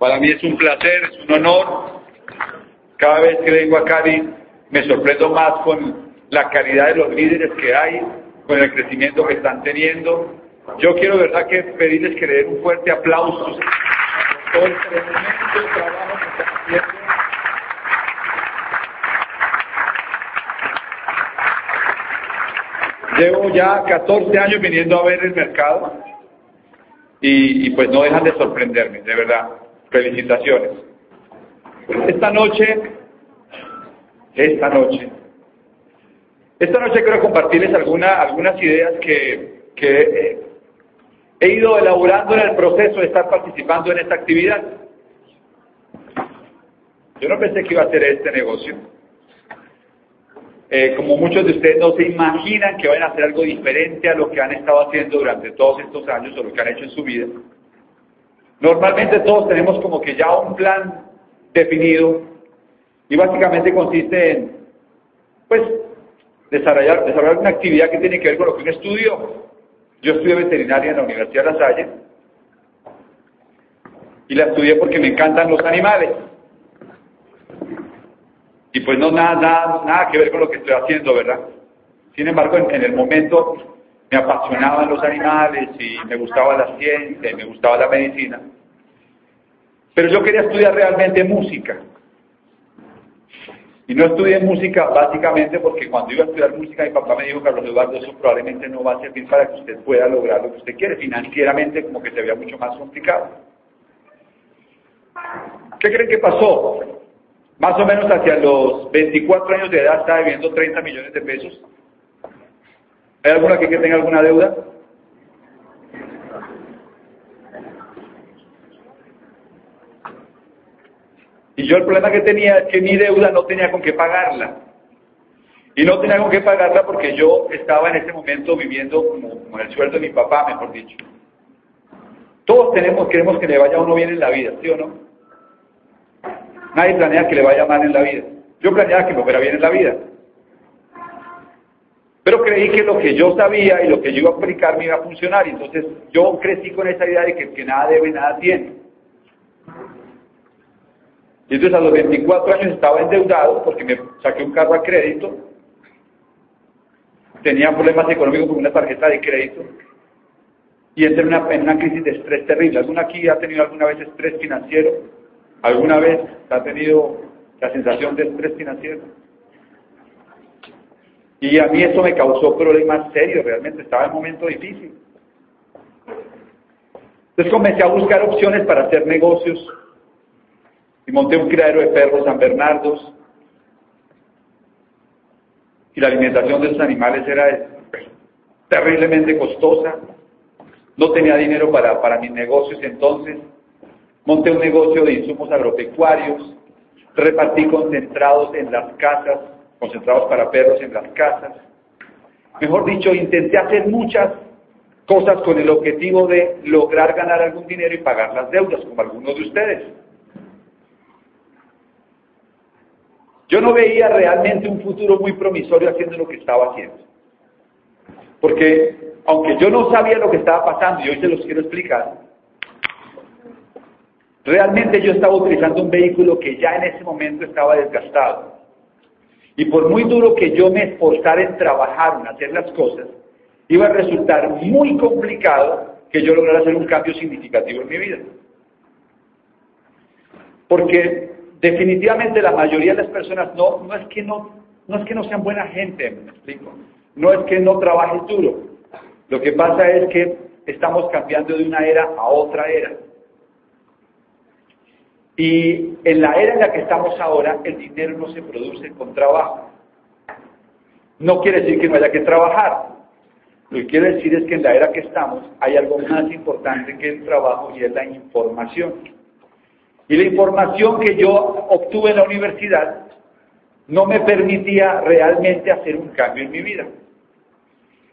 Para mí es un placer, es un honor. Cada vez que vengo a Cali me sorprendo más con la calidad de los líderes que hay, con el crecimiento que están teniendo. Yo quiero, verdad, que pedirles que le den un fuerte aplauso por el tremendo trabajo que están haciendo. Llevo ya 14 años viniendo a ver el mercado y, pues no dejan de sorprenderme, de verdad. Felicitaciones. Esta noche, esta noche, esta noche quiero compartirles alguna, algunas ideas que, que he ido elaborando en el proceso de estar participando en esta actividad. Yo no pensé que iba a hacer este negocio. Eh, como muchos de ustedes no se imaginan que vayan a hacer algo diferente a lo que han estado haciendo durante todos estos años o lo que han hecho en su vida. Normalmente todos tenemos como que ya un plan definido y básicamente consiste en, pues, desarrollar, desarrollar una actividad que tiene que ver con lo que uno estudió. Yo estudié veterinaria en la Universidad de La Salle y la estudié porque me encantan los animales. Y pues no nada, nada, nada que ver con lo que estoy haciendo, ¿verdad? Sin embargo, en, el momento me apasionaban los animales y me gustaba la ciencia y me gustaba la medicina. Pero yo quería estudiar realmente música. Y no estudié música básicamente porque cuando iba a estudiar música mi papá me dijo, Carlos Eduardo, eso probablemente no va a servir para que usted pueda lograr lo que usted quiere. Financieramente como que se veía mucho más complicado. ¿Qué creen que pasó? Más o menos hacia los 24 años de edad estaba debiendo 30 millones de pesos. ¿Hay alguna que tenga alguna deuda? Y yo el problema que tenía es que mi deuda no tenía con qué pagarla. Y no tenía con qué pagarla porque yo estaba en ese momento viviendo como, como el sueldo de mi papá, mejor dicho. Todos tenemos, queremos que le vaya a uno bien en la vida, ¿sí o no? Nadie planea que le vaya mal en la vida. Yo planeaba que me fuera bien en la vida. Pero creí que lo que yo sabía y lo que yo iba a aplicar me iba a funcionar. Y entonces yo crecí con esa idea de que, que nada debe, nada tiene. Y entonces a los 24 años estaba endeudado porque me saqué un carro a crédito. Tenía problemas económicos con una tarjeta de crédito. Y entré en una, en una crisis de estrés terrible. ¿Alguna aquí ha tenido alguna vez estrés financiero? ¿Alguna vez ha tenido la sensación de estrés financiero? Y a mí eso me causó problemas serios, realmente estaba en un momento difícil. Entonces comencé a buscar opciones para hacer negocios y monté un criadero de perros San Bernardos. Y la alimentación de esos animales era terriblemente costosa. No tenía dinero para, para mis negocios entonces. Monté un negocio de insumos agropecuarios, repartí concentrados en las casas, concentrados para perros en las casas. Mejor dicho, intenté hacer muchas cosas con el objetivo de lograr ganar algún dinero y pagar las deudas, como algunos de ustedes. Yo no veía realmente un futuro muy promisorio haciendo lo que estaba haciendo. Porque aunque yo no sabía lo que estaba pasando, y hoy se los quiero explicar, Realmente yo estaba utilizando un vehículo que ya en ese momento estaba desgastado. Y por muy duro que yo me esforzara en trabajar, en hacer las cosas, iba a resultar muy complicado que yo lograra hacer un cambio significativo en mi vida. Porque definitivamente la mayoría de las personas no, no, es, que no, no es que no sean buena gente, me explico. No es que no trabajes duro. Lo que pasa es que estamos cambiando de una era a otra era. Y en la era en la que estamos ahora, el dinero no se produce con trabajo. No quiere decir que no haya que trabajar. Lo que quiere decir es que en la era que estamos hay algo más importante que el trabajo y es la información. Y la información que yo obtuve en la universidad no me permitía realmente hacer un cambio en mi vida.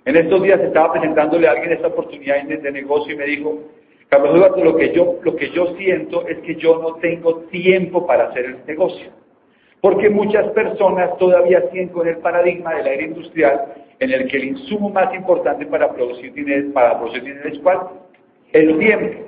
En estos días estaba presentándole a alguien esta oportunidad de negocio y me dijo, Carlos Eduardo, lo que, yo, lo que yo siento es que yo no tengo tiempo para hacer el negocio. Porque muchas personas todavía siguen con el paradigma de la era industrial en el que el insumo más importante para producir dinero, para producir dinero es cuál? El tiempo.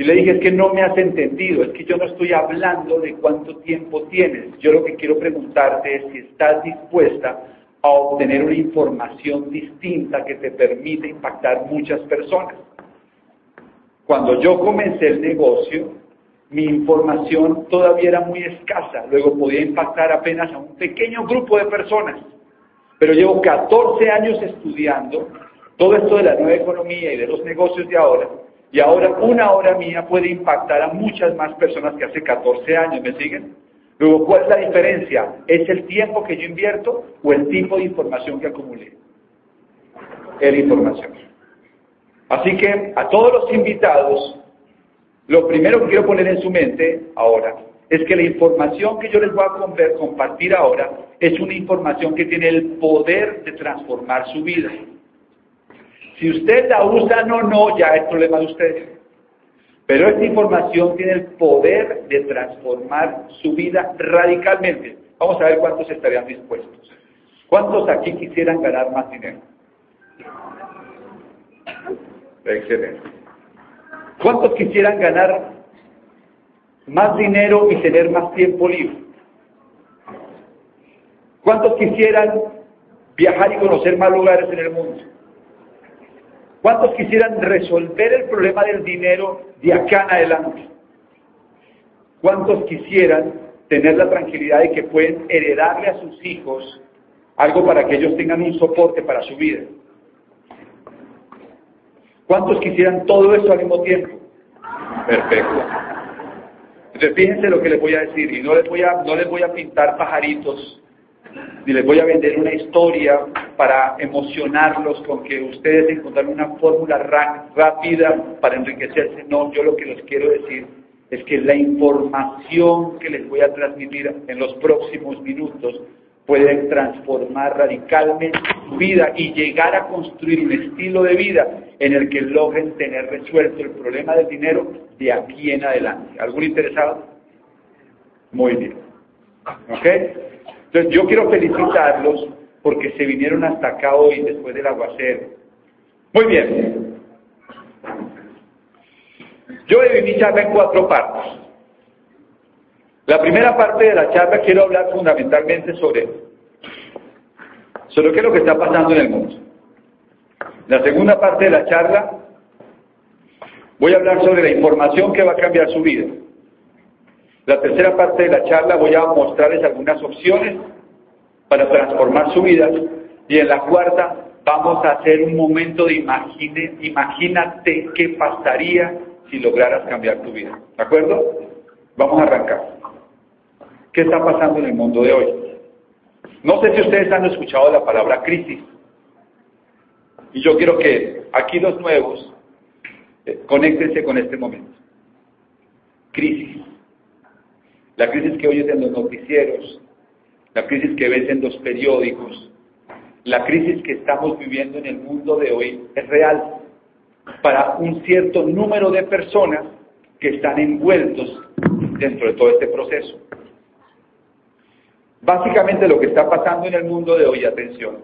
Y le dije, es que no me has entendido, es que yo no estoy hablando de cuánto tiempo tienes. Yo lo que quiero preguntarte es si estás dispuesta a obtener una información distinta que te permite impactar muchas personas. Cuando yo comencé el negocio, mi información todavía era muy escasa, luego podía impactar apenas a un pequeño grupo de personas. Pero llevo 14 años estudiando todo esto de la nueva economía y de los negocios de ahora, y ahora una hora mía puede impactar a muchas más personas que hace 14 años, ¿me siguen? Luego, ¿cuál es la diferencia? ¿Es el tiempo que yo invierto o el tipo de información que acumulé? El información. Así que a todos los invitados, lo primero que quiero poner en su mente ahora es que la información que yo les voy a compartir ahora es una información que tiene el poder de transformar su vida. Si usted la usa o no, ya es problema de ustedes. Pero esta información tiene el poder de transformar su vida radicalmente. Vamos a ver cuántos estarían dispuestos. ¿Cuántos aquí quisieran ganar más dinero? Excelente. ¿Cuántos quisieran ganar más dinero y tener más tiempo libre? ¿Cuántos quisieran viajar y conocer más lugares en el mundo? ¿Cuántos quisieran resolver el problema del dinero de acá en adelante? ¿Cuántos quisieran tener la tranquilidad de que pueden heredarle a sus hijos algo para que ellos tengan un soporte para su vida? ¿Cuántos quisieran todo eso al mismo tiempo? Perfecto. Entonces fíjense lo que les voy a decir y no les voy a, no les voy a pintar pajaritos ni les voy a vender una historia para emocionarlos con que ustedes encontraron una fórmula rápida para enriquecerse. No, yo lo que les quiero decir es que la información que les voy a transmitir en los próximos minutos pueden transformar radicalmente su vida y llegar a construir un estilo de vida en el que logren tener resuelto el problema del dinero de aquí en adelante. ¿Algún interesado? Muy bien. ¿Ok? Entonces yo quiero felicitarlos porque se vinieron hasta acá hoy después del aguacero. Muy bien. Yo he mi charla en cuatro partes. La primera parte de la charla quiero hablar fundamentalmente sobre, sobre qué es lo que está pasando en el mundo. La segunda parte de la charla voy a hablar sobre la información que va a cambiar su vida. La tercera parte de la charla voy a mostrarles algunas opciones para transformar su vida. Y en la cuarta vamos a hacer un momento de imagine, imagínate qué pasaría si lograras cambiar tu vida. ¿De acuerdo? Vamos a arrancar. ¿Qué está pasando en el mundo de hoy? No sé si ustedes han escuchado la palabra crisis. Y yo quiero que aquí los nuevos eh, conéctense con este momento. Crisis. La crisis que oyes en los noticieros, la crisis que ves en los periódicos, la crisis que estamos viviendo en el mundo de hoy es real para un cierto número de personas que están envueltos dentro de todo este proceso. Básicamente lo que está pasando en el mundo de hoy, atención,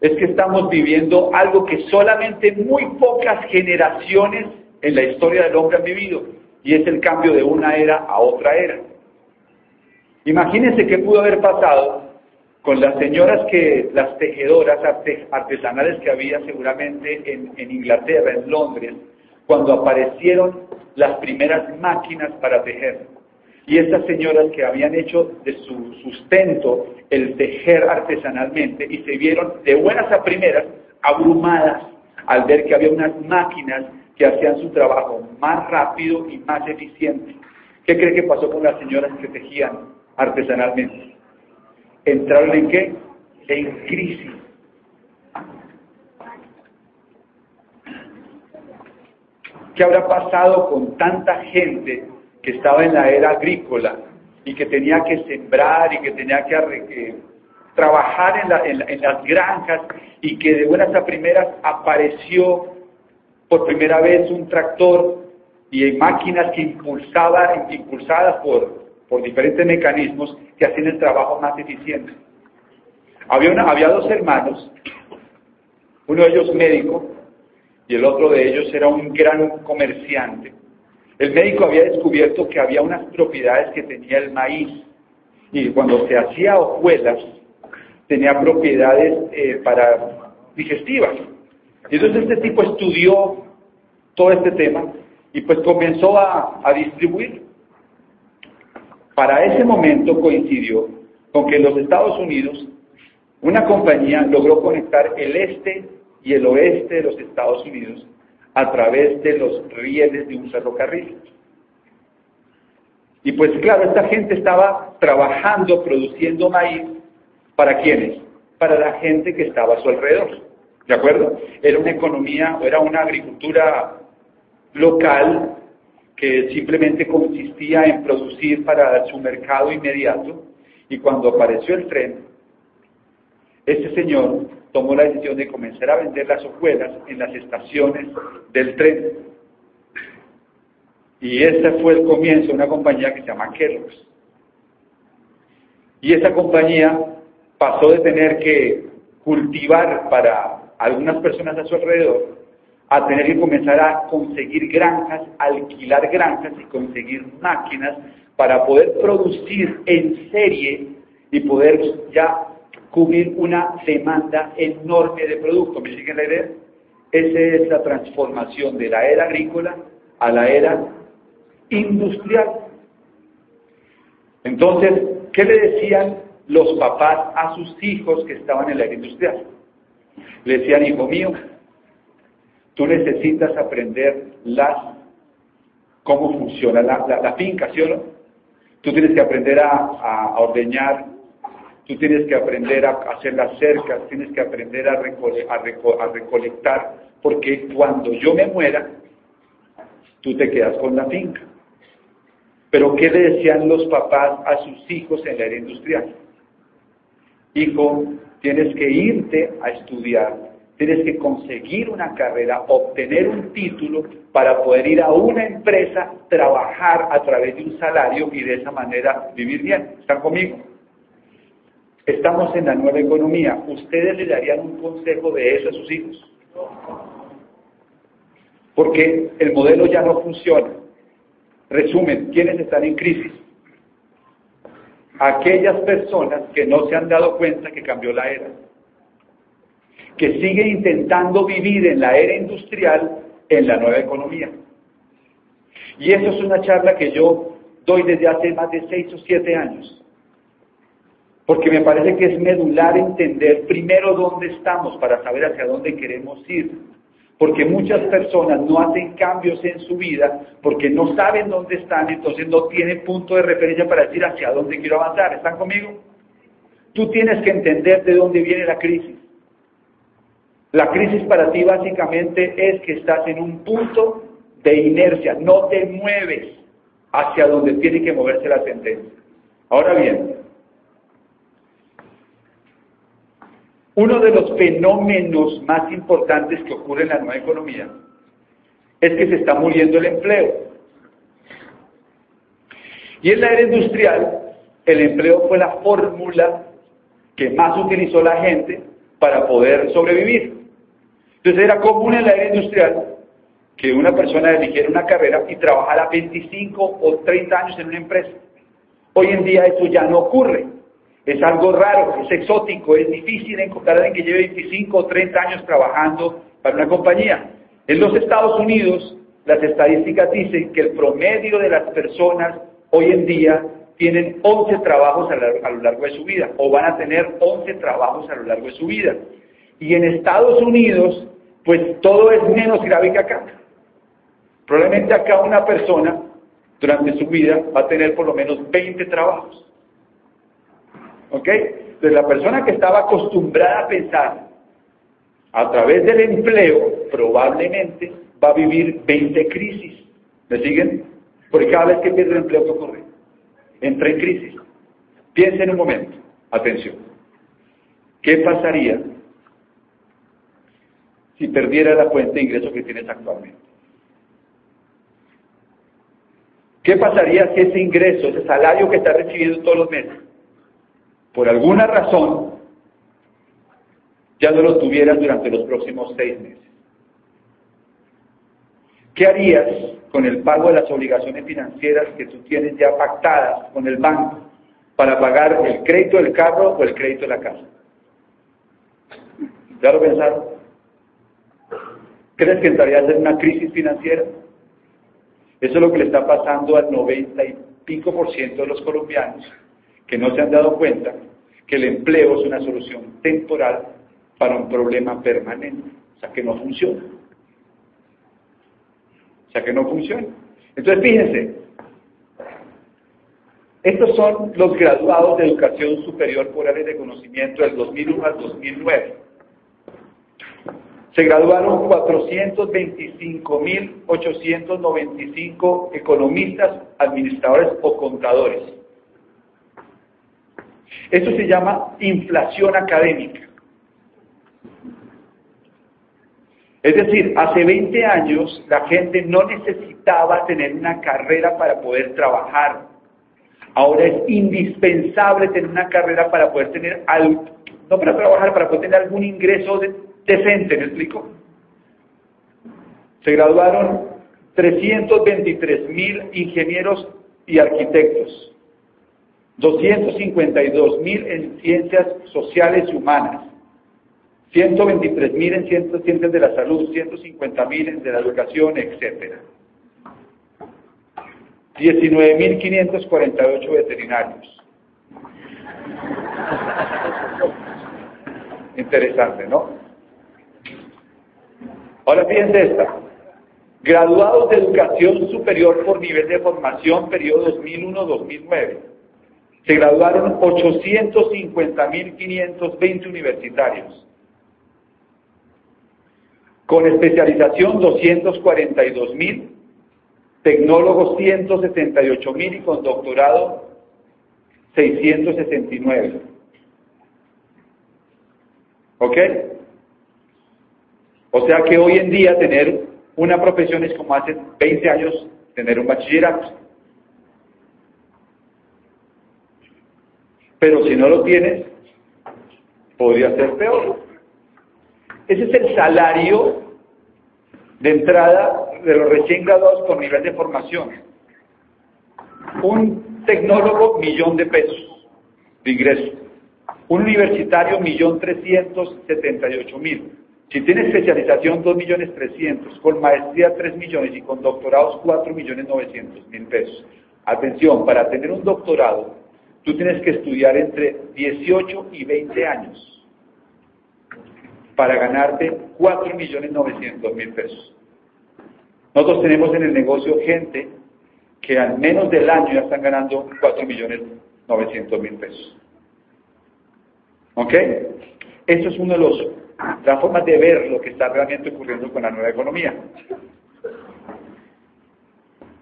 es que estamos viviendo algo que solamente muy pocas generaciones en la historia del hombre han vivido, y es el cambio de una era a otra era. Imagínense qué pudo haber pasado con las señoras que, las tejedoras artesanales que había seguramente en, en Inglaterra, en Londres, cuando aparecieron las primeras máquinas para tejer. Y estas señoras que habían hecho de su sustento el tejer artesanalmente y se vieron de buenas a primeras abrumadas al ver que había unas máquinas que hacían su trabajo más rápido y más eficiente. ¿Qué cree que pasó con las señoras que tejían artesanalmente? ¿Entraron en qué? En crisis. ¿Qué habrá pasado con tanta gente que estaba en la era agrícola y que tenía que sembrar y que tenía que, trabajar en, las granjas y que de buenas a primeras apareció por primera vez un tractor y máquinas que impulsaban, impulsadas por, por diferentes mecanismos que hacían el trabajo más eficiente. Había, una, había dos hermanos, uno de ellos médico y el otro de ellos era un gran comerciante El médico había descubierto que había unas propiedades que tenía el maíz y cuando se hacía hojuelas tenía propiedades eh, para digestivas. Y entonces este tipo estudió todo este tema y pues comenzó a, distribuir. Para ese momento coincidió con que en los Estados Unidos una compañía logró conectar el este y el oeste de los Estados Unidos a través de los rieles de un ferrocarril. Y pues claro, esta gente estaba trabajando, produciendo maíz, ¿para quiénes? Para la gente que estaba a su alrededor. ¿De acuerdo? Era una economía, era una agricultura local que simplemente consistía en producir para su mercado inmediato y cuando apareció el tren, este señor tomó la decisión de comenzar a vender las hojuelas en las estaciones del tren. Y ese fue el comienzo de una compañía que se llama Kellogg's. Y esa compañía pasó de tener que cultivar para algunas personas a su alrededor a tener que comenzar a conseguir granjas, alquilar granjas y conseguir máquinas para poder producir en serie y poder ya cubrir una demanda enorme de productos. ¿Me siguen la idea? Esa es la transformación de la era agrícola a la era industrial. Entonces, ¿qué le decían los papás a sus hijos que estaban en la era industrial? Le decían, hijo mío, tú necesitas aprender las, cómo funciona la, finca, ¿sí o no? Tú tienes que aprender a, a ordeñar Tú tienes que aprender a hacer las cercas, tienes que aprender a, recolectar, porque cuando yo me muera, tú te quedas con la finca. Pero ¿qué le decían los papás a sus hijos en la era industrial? Hijo, tienes que irte a estudiar, tienes que conseguir una carrera, obtener un título para poder ir a una empresa, trabajar a través de un salario y de esa manera vivir bien. ¿Están conmigo? Estamos en la nueva economía. ¿Ustedes le darían un consejo de eso a sus hijos? Porque el modelo ya no funciona. Resumen, ¿quiénes están en crisis? Aquellas personas que no se han dado cuenta que cambió la era, que siguen intentando vivir en la era industrial en la nueva economía. Y eso es una charla que yo doy desde hace más de seis o siete años porque me parece que es medular entender primero dónde estamos para saber hacia dónde queremos ir. Porque muchas personas no hacen cambios en su vida porque no saben dónde están, entonces no tienen punto de referencia para decir hacia dónde quiero avanzar. ¿Están conmigo? Tú tienes que entender de dónde viene la crisis. La crisis para ti básicamente es que estás en un punto de inercia, no te mueves hacia donde tiene que moverse la tendencia. Ahora bien, Uno de los fenómenos más importantes que ocurre en la nueva economía es que se está muriendo el empleo. Y en la era industrial, el empleo fue la fórmula que más utilizó la gente para poder sobrevivir. Entonces era común en la era industrial que una persona eligiera una carrera y trabajara 25 o 30 años en una empresa. Hoy en día eso ya no ocurre. Es algo raro, es exótico, es difícil encontrar a alguien que lleve 25 o 30 años trabajando para una compañía. En los Estados Unidos, las estadísticas dicen que el promedio de las personas hoy en día tienen 11 trabajos a, lo largo de su vida, o van a tener 11 trabajos a lo largo de su vida. Y en Estados Unidos, pues todo es menos grave que acá. Probablemente acá una persona durante su vida va a tener por lo menos 20 trabajos. ¿Ok? Entonces la persona que estaba acostumbrada a pensar a través del empleo probablemente va a vivir 20 crisis. ¿Me siguen? Porque cada vez que pierde el empleo, ¿qué ocurre? Entra en crisis. Piensen un momento. Atención. ¿Qué pasaría si perdiera la fuente de ingresos que tienes actualmente? ¿Qué pasaría si ese ingreso, ese salario que estás recibiendo todos los meses, por alguna razón, ya no lo tuvieras durante los próximos seis meses. ¿Qué harías con el pago de las obligaciones financieras que tú tienes ya pactadas con el banco para pagar el crédito del carro o el crédito de la casa? ¿Ya lo pensaron? ¿Crees que entraría a ser una crisis financiera? Eso es lo que le está pasando al 90 y pico por ciento de los colombianos que no se han dado cuenta que el empleo es una solución temporal para un problema permanente, o sea, que no funciona. O sea, que no funciona. Entonces, fíjense, estos son los graduados de educación superior por áreas de conocimiento del 2001 al 2009. Se graduaron 425.895 economistas, administradores o contadores. Esto se llama inflación académica. Es decir, hace 20 años la gente no necesitaba tener una carrera para poder trabajar. Ahora es indispensable tener una carrera para poder tener algo, no para trabajar, para poder tener algún ingreso decente, ¿me explico? Se graduaron 323 mil ingenieros y arquitectos, 252 mil en ciencias sociales y humanas, 123 mil en ciencias de la salud, 150 mil en de la educación, etc. 19.548 veterinarios. Interesante, ¿no? Ahora fíjense esta. Graduados de educación superior por nivel de formación, periodo 2001-2009. Se graduaron 850.520 universitarios con especialización 242 mil, tecnólogos 178 mil y con doctorado 669. ¿Ok? O sea que hoy en día tener una profesión es como hace 20 años tener un bachillerato. Pero si no lo tienes, podría ser peor. Ese es el salario de entrada de los recién graduados con nivel de formación. Un tecnólogo, millón de pesos de ingreso. Un universitario, millón trescientos setenta y ocho mil. Si tiene especialización, dos millones trescientos. Con maestría, tres millones. Y con doctorados, cuatro millones novecientos mil pesos. Atención, para tener un doctorado, tú tienes que estudiar entre 18 y 20 años para ganarte 4.900.000 pesos. Nosotros tenemos en el negocio gente que al menos del año ya están ganando 4.900.000 pesos. ¿Ok? Eso es una de las formas de ver lo que está realmente ocurriendo con la nueva economía.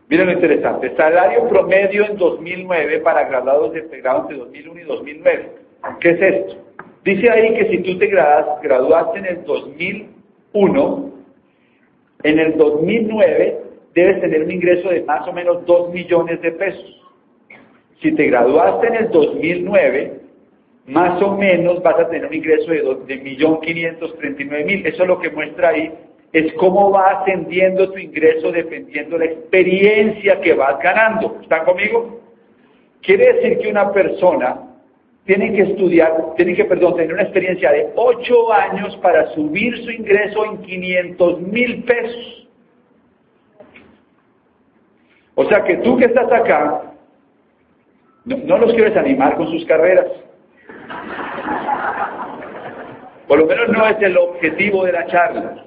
Miren lo interesante. Salario promedio en 2009 para graduados de grado entre 2001 y 2009. ¿Qué es esto? Dice ahí que si tú te graduaste en el 2001, en el 2009 debes tener un ingreso de más o menos 2 millones de pesos. Si te graduaste en el 2009, más o menos vas a tener un ingreso de 1.539.000. Eso es lo que muestra ahí, es cómo va ascendiendo tu ingreso dependiendo de la experiencia que vas ganando. ¿Están conmigo? Quiere decir que una persona tienen que estudiar, tienen que, perdón, tener una experiencia de ocho años para subir su ingreso en 500 mil pesos. O sea que tú que estás acá, no, los quieres animar con sus carreras. Por lo menos no es el objetivo de la charla.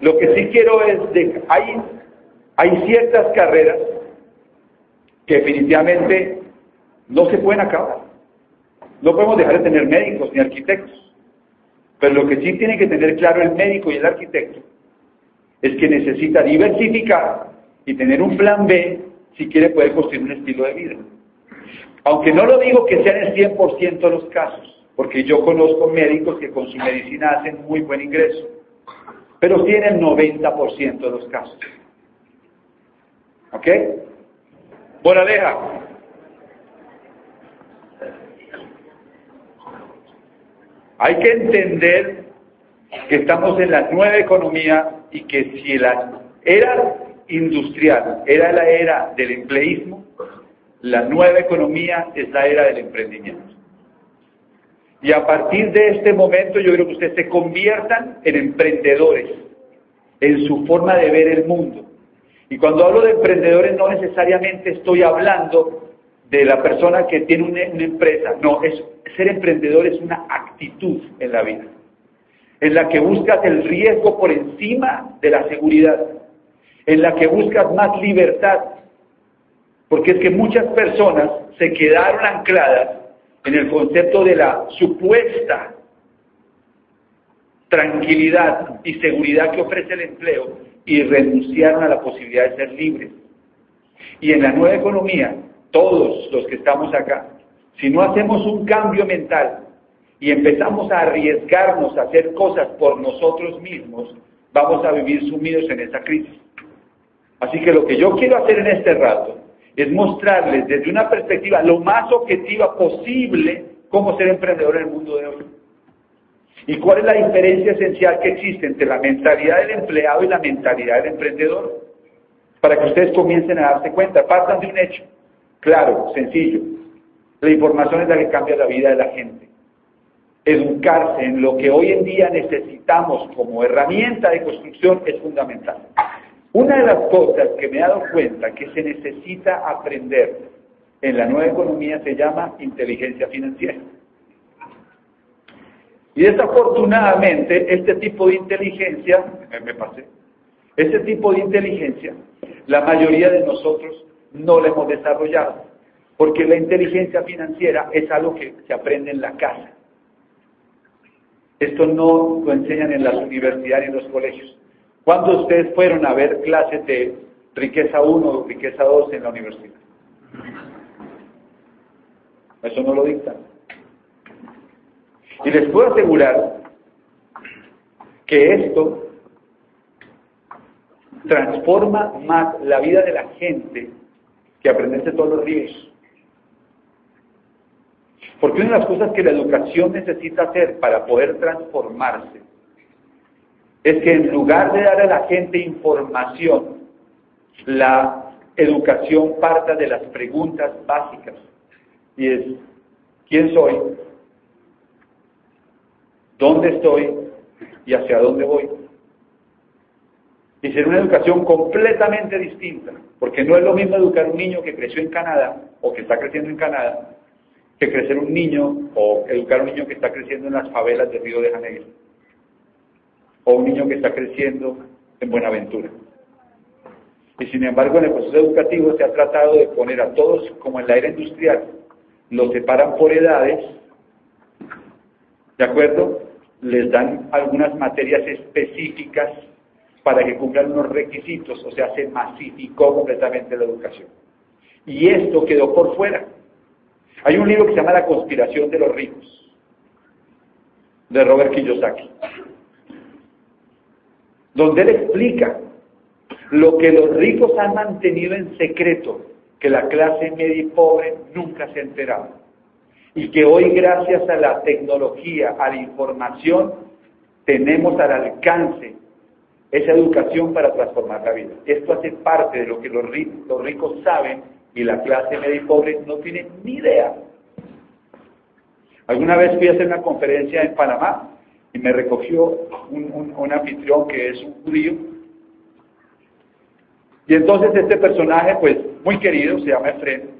Lo que sí quiero es de hay, hay ciertas carreras que definitivamente no se pueden acabar. No podemos dejar de tener médicos ni arquitectos. Pero lo que sí tiene que tener claro el médico y el arquitecto es que necesita diversificar y tener un plan B si quiere poder construir un estilo de vida. Aunque no lo digo que sea en el 100% de los casos, porque yo conozco médicos que con su medicina hacen muy buen ingreso, pero sí en el 90% de los casos. ¿Ok? Moraleja. Hay que entender que estamos en la nueva economía y que si la era industrial era la era del empleísmo, la nueva economía es la era del emprendimiento. Y a partir de este momento yo creo que ustedes se conviertan en emprendedores, en su forma de ver el mundo. Y cuando hablo de emprendedores no necesariamente estoy hablando de la persona que tiene una, empresa, no, es, ser emprendedor es una actitud en la vida, en la que buscas el riesgo por encima de la seguridad, en la que buscas más libertad, porque es que muchas personas se quedaron ancladas en el concepto de la supuesta tranquilidad y seguridad que ofrece el empleo y renunciaron a la posibilidad de ser libres. Y en la nueva economía, todos los que estamos acá, si no hacemos un cambio mental y empezamos a arriesgarnos a hacer cosas por nosotros mismos, vamos a vivir sumidos en esa crisis. Así que lo que yo quiero hacer en este rato es mostrarles desde una perspectiva lo más objetiva posible cómo ser emprendedor en el mundo de hoy. ¿Y cuál es la diferencia esencial que existe entre la mentalidad del empleado y la mentalidad del emprendedor? Para que ustedes comiencen a darse cuenta, partan de un hecho, claro, sencillo. La información es la que cambia la vida de la gente. Educarse en lo que hoy en día necesitamos como herramienta de construcción es fundamental. Una de las cosas que me he dado cuenta que se necesita aprender en la nueva economía se llama inteligencia financiera. Y desafortunadamente este tipo de inteligencia, me pasé, este tipo de inteligencia, la mayoría de nosotros no la hemos desarrollado, porque la inteligencia financiera es algo que se aprende en la casa. Esto no lo enseñan en las universidades y en los colegios. ¿Cuándo ustedes fueron a ver clases de riqueza 1 o riqueza 2 en la universidad? Eso no lo dictan. Y les puedo asegurar que esto transforma más la vida de la gente que aprenderse todos los días. Porque una de las cosas que la educación necesita hacer para poder transformarse es que en lugar de dar a la gente información, la educación parta de las preguntas básicas. Y es, ¿quién soy? ¿Dónde estoy? ¿Y hacia dónde voy? Y ser una educación completamente distinta, porque no es lo mismo educar un niño que creció en Canadá o que está creciendo en Canadá, que crecer un niño o educar a un niño que está creciendo en las favelas de Río de Janeiro o un niño que está creciendo en Buenaventura. Y sin embargo, en el proceso educativo se ha tratado de poner a todos, como en la era industrial, los separan por edades, ¿de acuerdo? Les dan algunas materias específicas para que cumplan unos requisitos, o sea, se masificó completamente la educación. Y esto quedó por fuera. Hay un libro que se llama La conspiración de los ricos, de Robert Kiyosaki donde él explica lo que los ricos han mantenido en secreto, que la clase media y pobre nunca se ha enterado. Y que hoy, gracias a la tecnología, a la información, tenemos al alcance esa educación para transformar la vida. Esto hace parte de lo que los ricos, los ricos saben y la clase media y pobre no tiene ni idea. Alguna vez fui a hacer una conferencia en Panamá y me recogió un, anfitrión que es un judío. Y entonces este personaje, pues muy querido, se llama Efren.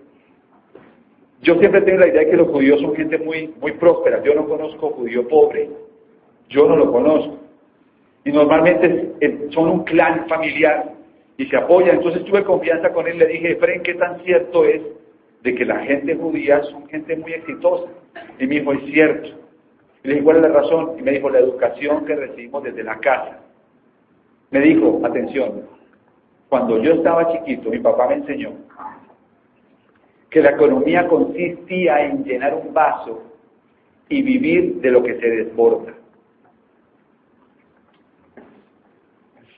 Yo siempre tengo la idea de que los judíos son gente muy, muy próspera. Yo no conozco judío pobre. Yo no lo conozco. Y normalmente son un clan familiar y se apoyan. Entonces tuve confianza con él. Le dije, Efren, ¿qué tan cierto es de que la gente judía son gente muy exitosa? Y me dijo, es cierto. Y le dije, ¿cuál es la razón? Y me dijo, la educación que recibimos desde la casa. Me dijo, atención, cuando yo estaba chiquito, mi papá me enseñó que la economía consistía en llenar un vaso y vivir de lo que se desborda.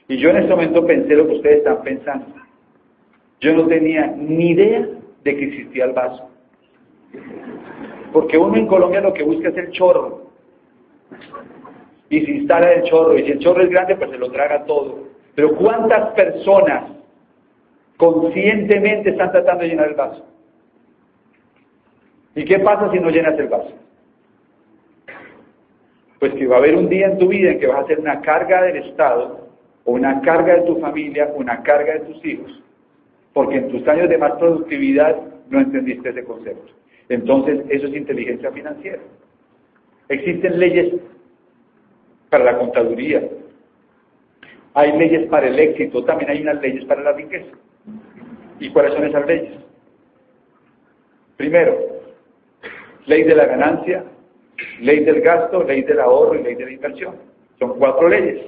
Y yo en este momento pensé lo que ustedes están pensando. Yo no tenía ni idea de que existía el vaso. Porque uno en Colombia lo que busca es el chorro. Y se instala el chorro, y si el chorro es grande, pues se lo traga todo. Pero ¿cuántas personas conscientemente están tratando de llenar el vaso? ¿Y qué pasa si no llenas el vaso? Pues que va a haber un día en tu vida en que vas a hacer una carga del Estado, o una carga de tu familia, una carga de tus hijos, porque en tus años de más productividad no entendiste ese concepto. Entonces, eso es inteligencia financiera. Existen leyes para la contaduría, hay leyes para el éxito, también hay unas leyes para la riqueza. ¿Y cuáles son esas leyes? Primero, ley de la ganancia, ley del gasto, ley del ahorro y ley de la inversión. Son cuatro leyes.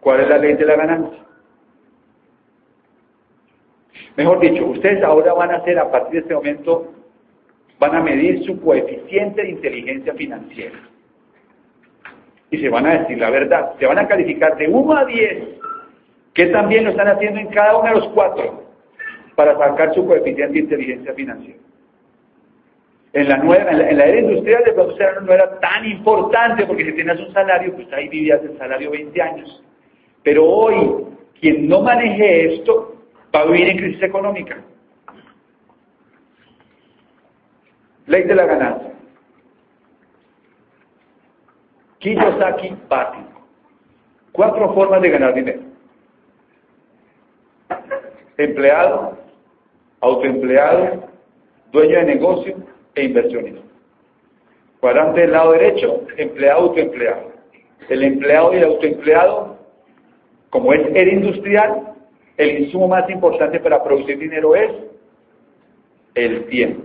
¿Cuál es la ley de la ganancia? Mejor dicho, ustedes ahora van a hacer, a partir de este momento, van a medir su coeficiente de inteligencia financiera. Y se van a decir la verdad. Se van a calificar de 1 a 10, que también lo están haciendo en cada uno de los cuatro, para sacar su coeficiente de inteligencia financiera. En la, nueva, en la, era industrial de producción no era tan importante porque si tenías un salario, pues ahí vivías el salario 20 años. Pero hoy, quien no maneje esto, va a vivir en crisis económica. Ley de la ganancia. Kiyosaki básico. Cuatro formas de ganar dinero. Empleado, autoempleado, dueño de negocio e inversionista. Cuadrante del lado derecho, empleado, autoempleado. El empleado y el autoempleado, como es el industrial, el insumo más importante para producir dinero es el tiempo.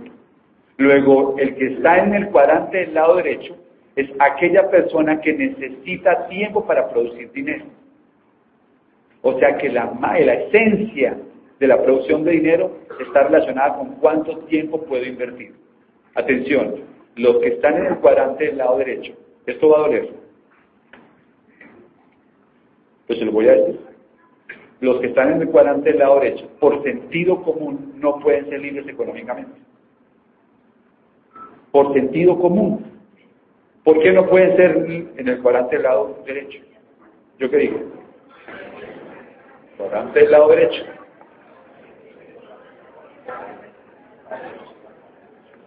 Luego, el que está en el cuadrante del lado derecho es aquella persona que necesita tiempo para producir dinero. O sea que la, la esencia de la producción de dinero está relacionada con cuánto tiempo puedo invertir. Atención, los que están en el cuadrante del lado derecho, esto va a doler. Pues se lo voy a decir los que están en el cuadrante del lado derecho, por sentido común, no pueden ser libres económicamente. Por sentido común. ¿Por qué no pueden ser en el cuadrante del lado derecho? ¿Yo qué digo? Cuadrante del lado derecho.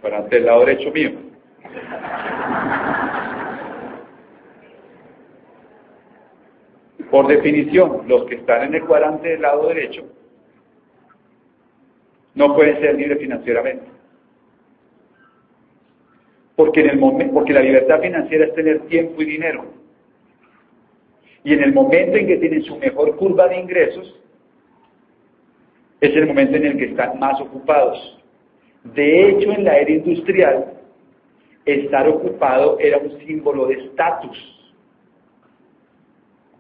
Cuadrante del lado derecho mío. Por definición, los que están en el cuadrante del lado derecho no pueden ser libres financieramente. Porque, en el momento, porque la libertad financiera es tener tiempo y dinero. Y en el momento en que tienen su mejor curva de ingresos, es el momento en el que están más ocupados. De hecho, en la era industrial, estar ocupado era un símbolo de estatus.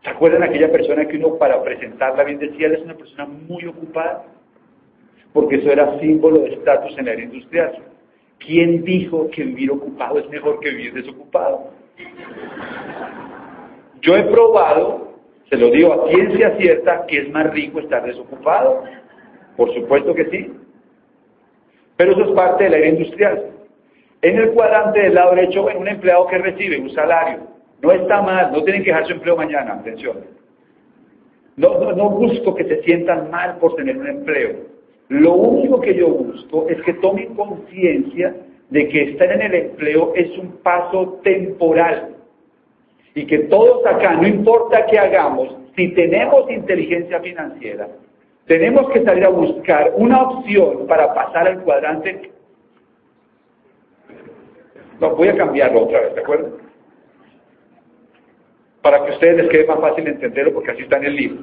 ¿Se acuerdan aquella persona que uno para presentarla bien decía, es una persona muy ocupada? Porque eso era símbolo de estatus en la era industrial. ¿Quién dijo que vivir ocupado es mejor que vivir desocupado? Yo he probado, se lo digo a ciencia cierta, que es más rico estar desocupado. Por supuesto que sí. Pero eso es parte de la era industrial. En el cuadrante del lado derecho, en un empleado que recibe un salario no está mal, no tienen que dejar su empleo mañana, atención. No, no, busco que se sientan mal por tener un empleo. Lo único que yo busco es que tomen conciencia de que estar en el empleo es un paso temporal. Y que todos acá, no importa qué hagamos, si tenemos inteligencia financiera, tenemos que salir a buscar una opción para pasar al cuadrante. No, voy a cambiarlo otra vez, ¿de acuerdo? para que a ustedes les quede más fácil entenderlo porque así está en el libro.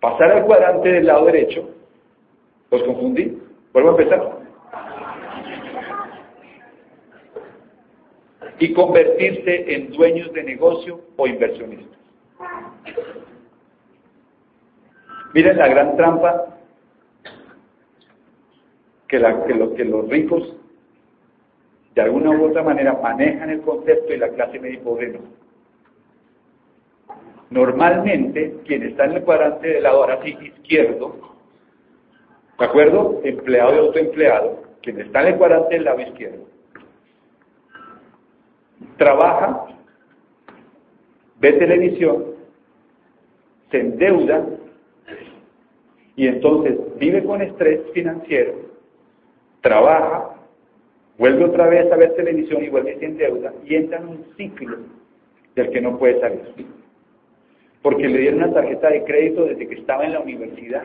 Pasar al cuadrante del lado derecho, ¿los confundí? Vuelvo a empezar. Y convertirse en dueños de negocio o inversionistas. Miren la gran trampa que los ricos de alguna u otra manera manejan el concepto y la clase media y pobre no. Normalmente, quien está en el cuadrante del lado ahora sí izquierdo, ¿de acuerdo? Empleado y autoempleado, quien está en el cuadrante del lado izquierdo, trabaja ve televisión, se endeuda y entonces vive con estrés financiero, trabaja, vuelve otra vez a ver televisión y vuelve sin deuda y entra en un ciclo del que no puede salir. Porque le dieron una tarjeta de crédito desde que estaba en la universidad.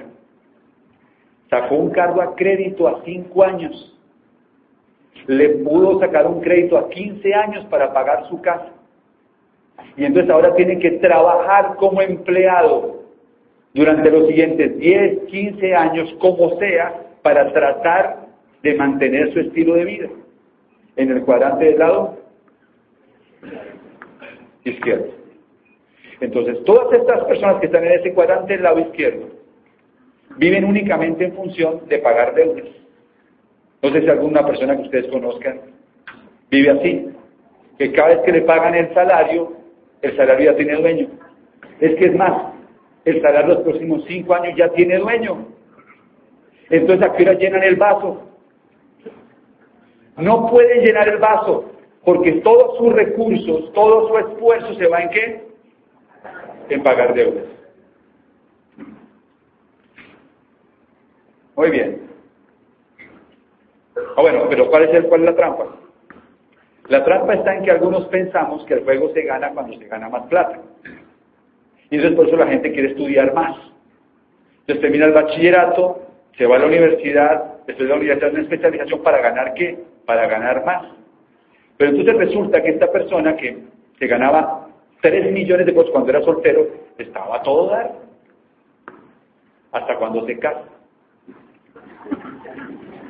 Sacó un cargo a crédito a cinco años. Le pudo sacar un crédito a 15 años para pagar su casa. Y entonces ahora tiene que trabajar como empleado durante los siguientes 10, 15 años, como sea, para tratar de mantener su estilo de vida. En el cuadrante del lado izquierdo. Entonces, todas estas personas que están en ese cuadrante del lado izquierdo viven únicamente en función de pagar deudas. No sé si alguna persona que ustedes conozcan vive así, que cada vez que le pagan el salario, el salario ya tiene dueño. Es que es más, el salario los próximos cinco años ya tiene dueño. Entonces, ¿a qué llenan el vaso? No pueden llenar el vaso porque todos sus recursos, todo su esfuerzo se va en qué? En pagar deudas. Muy bien. Ah, bueno, pero ¿cuál es, el, ¿cuál es la trampa? La trampa está en que algunos pensamos que el juego se gana cuando se gana más plata. Y entonces por eso la gente quiere estudiar más. Entonces termina el bachillerato, se va a la universidad, después de la universidad una especialización para ganar qué? Para ganar más. Pero entonces resulta que esta persona que se ganaba 3 millones de pesos cuando era soltero, estaba a todo dar. Hasta cuando se casa.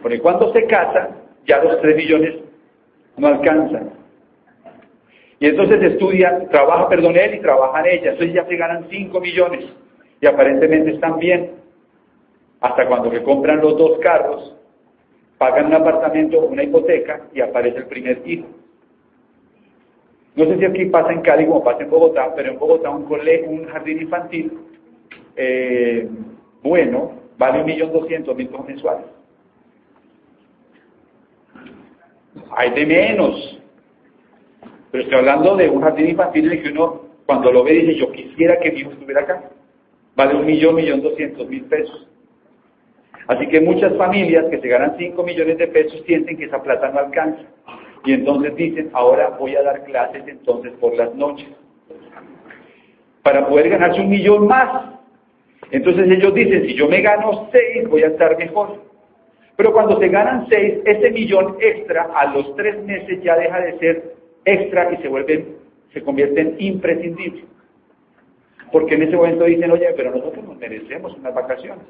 Porque cuando se casa, ya los 3 millones no alcanzan. Y entonces estudia, trabaja, perdón, él y trabajan ella. Entonces ya se ganan 5 millones. Y aparentemente están bien. Hasta cuando que compran los dos carros, pagan un apartamento, una hipoteca y aparece el primer hijo. No sé si aquí pasa en Cali como pasa en Bogotá, pero en Bogotá un, colegio, un jardín infantil eh, bueno vale un millón doscientos mil pesos mensuales. Hay de menos. Pero estoy hablando de un jardín infantil en que uno, cuando lo ve, dice, yo quisiera que mi hijo estuviera acá. Vale un millón, millón doscientos mil pesos. Así que muchas familias que se ganan 5 millones de pesos sienten que esa plata no alcanza. Y entonces dicen, ahora voy a dar clases entonces por las noches. Para poder ganarse un millón más. Entonces ellos dicen, si yo me gano 6, voy a estar mejor. Pero cuando se ganan 6, ese millón extra a los 3 meses ya deja de ser extra y se vuelve, se convierte en imprescindible. Porque en ese momento dicen, oye, pero nosotros nos merecemos unas vacaciones.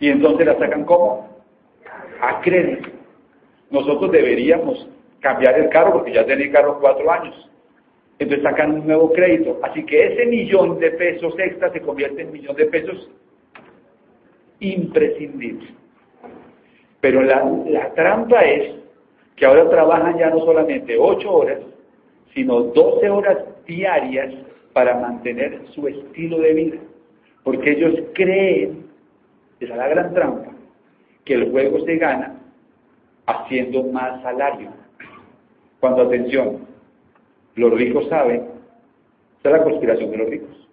Y entonces la sacan como a crédito. Nosotros deberíamos cambiar el carro porque ya tiene el carro cuatro años. Entonces sacan un nuevo crédito. Así que ese millón de pesos extra se convierte en millón de pesos imprescindible. Pero la, la trampa es que ahora trabajan ya no solamente ocho horas, sino doce horas diarias para mantener su estilo de vida. Porque ellos creen esa es la gran trampa, que el juego se gana haciendo más salario. Cuando, atención, los ricos saben, esta es la conspiración de los ricos.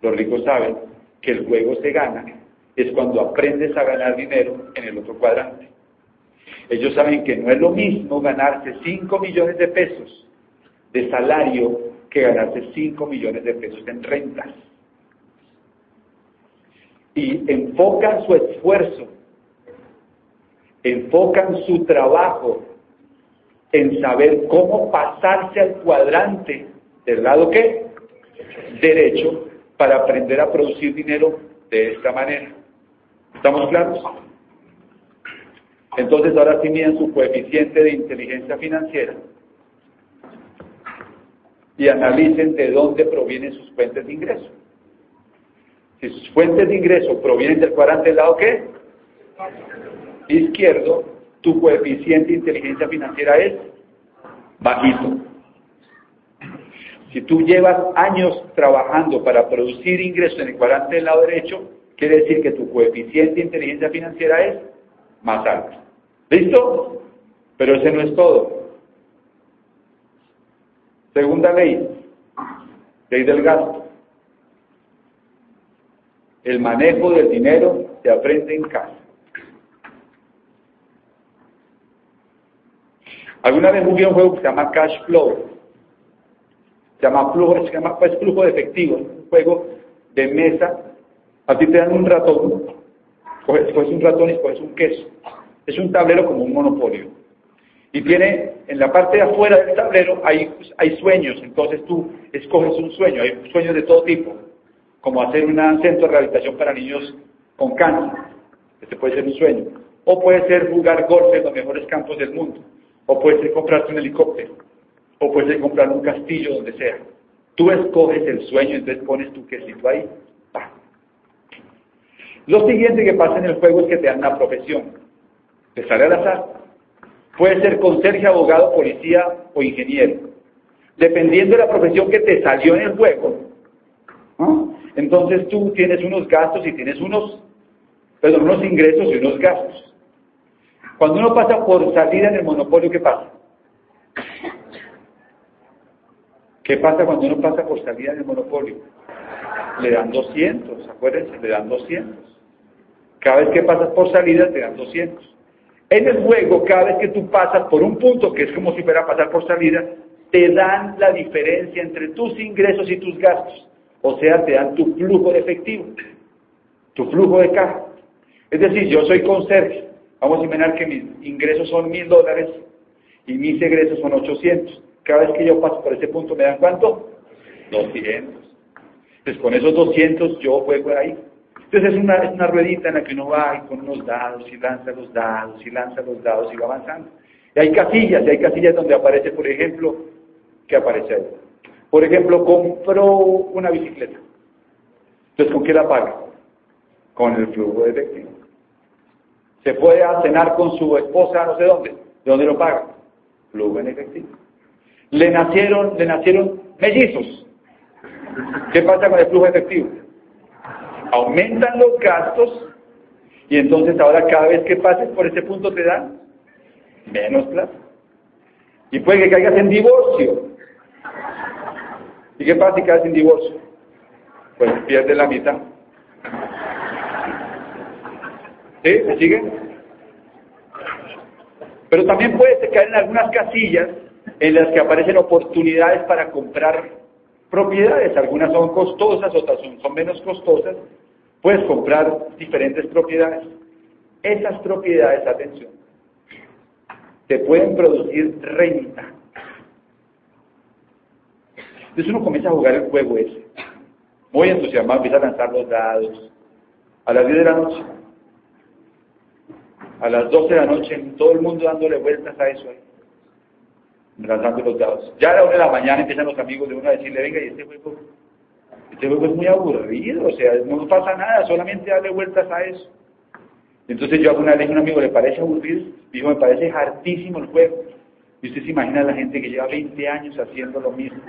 Los ricos saben que el juego se gana es cuando aprendes a ganar dinero en el otro cuadrante. Ellos saben que no es lo mismo ganarse 5 millones de pesos de salario que ganarse 5 millones de pesos en rentas y enfocan su esfuerzo, enfocan su trabajo en saber cómo pasarse al cuadrante del lado que derecho para aprender a producir dinero de esta manera. ¿Estamos claros? Entonces ahora sí miden su coeficiente de inteligencia financiera y analicen de dónde provienen sus fuentes de ingreso. Si sus fuentes de ingreso provienen del cuadrante del lado qué? Izquierdo, tu coeficiente de inteligencia financiera es bajito. Si tú llevas años trabajando para producir ingresos en el cuadrante del lado derecho, quiere decir que tu coeficiente de inteligencia financiera es más alto. ¿Listo? Pero ese no es todo. Segunda ley. ley del gasto. El manejo del dinero se aprende en casa. Alguna vez jugué un juego que se llama Cash Flow. Se llama flujo, se llama pues, flujo de efectivo, un juego de mesa. A ti te dan un ratón, coges, un ratón y coges un queso. Es un tablero como un monopolio. Y tiene, en la parte de afuera del tablero hay, hay sueños, entonces tú escoges un sueño, hay sueños de todo tipo, como hacer un centro de rehabilitación para niños con cáncer, este puede ser un sueño, o puede ser jugar golf en los mejores campos del mundo, o puede ser comprarte un helicóptero, o puede ser comprar un castillo donde sea. Tú escoges el sueño, entonces pones tu quesito ahí. Lo siguiente que pasa en el juego es que te dan una profesión. Te sale al azar. Puede ser conserje, abogado, policía o ingeniero. Dependiendo de la profesión que te salió en el juego, entonces tú tienes unos gastos y tienes unos, perdón, unos ingresos y unos gastos. Cuando uno pasa por salida en el monopolio, ¿qué pasa? ¿Qué pasa cuando uno pasa por salida en el monopolio? Le dan 200, acuérdense, le dan 200. Cada vez que pasas por salida te dan 200. En el juego, cada vez que tú pasas por un punto, que es como si fuera pasar por salida, te dan la diferencia entre tus ingresos y tus gastos. O sea, te dan tu flujo de efectivo, tu flujo de caja. Es decir, yo soy conserje. Vamos a imaginar que mis ingresos son mil dólares y mis egresos son 800. Cada vez que yo paso por ese punto, ¿me dan cuánto? 200. Pues con esos 200 yo juego ahí. Entonces es una, una ruedita en la que uno va y con unos dados y lanza los dados y lanza los dados y va avanzando. Y hay casillas, y hay casillas donde aparece, por ejemplo, ¿qué aparece ahí? Por ejemplo, compró una bicicleta. Entonces, ¿con qué la paga? Con el flujo de efectivo. Se puede cenar con su esposa, no sé dónde. ¿De dónde lo paga? Flujo en efectivo. Le nacieron, le nacieron mellizos. ¿Qué pasa con el flujo efectivo? aumentan los gastos y entonces ahora cada vez que pases por ese punto te dan menos plata. Y puede que caigas en divorcio. ¿Y qué pasa si caes en divorcio? Pues pierdes la mitad. ¿Sí? ¿Me siguen? Pero también puedes caer en algunas casillas en las que aparecen oportunidades para comprar propiedades. Algunas son costosas, otras son, son menos costosas, Puedes comprar diferentes propiedades. Esas propiedades, atención, te pueden producir renta. Entonces uno comienza a jugar el juego ese. Muy entusiasmado, empieza a lanzar los dados. A las 10 de la noche, a las 12 de la noche, todo el mundo dándole vueltas a eso ahí. Lanzando los dados. Ya a la 1 de la mañana empiezan los amigos de uno a decirle, venga, y este juego este juego es muy aburrido, o sea, no pasa nada, solamente darle vueltas a eso. Entonces yo alguna vez a un amigo, ¿le parece aburrido? Dijo, me parece hartísimo el juego. Y usted se imagina la gente que lleva 20 años haciendo lo mismo.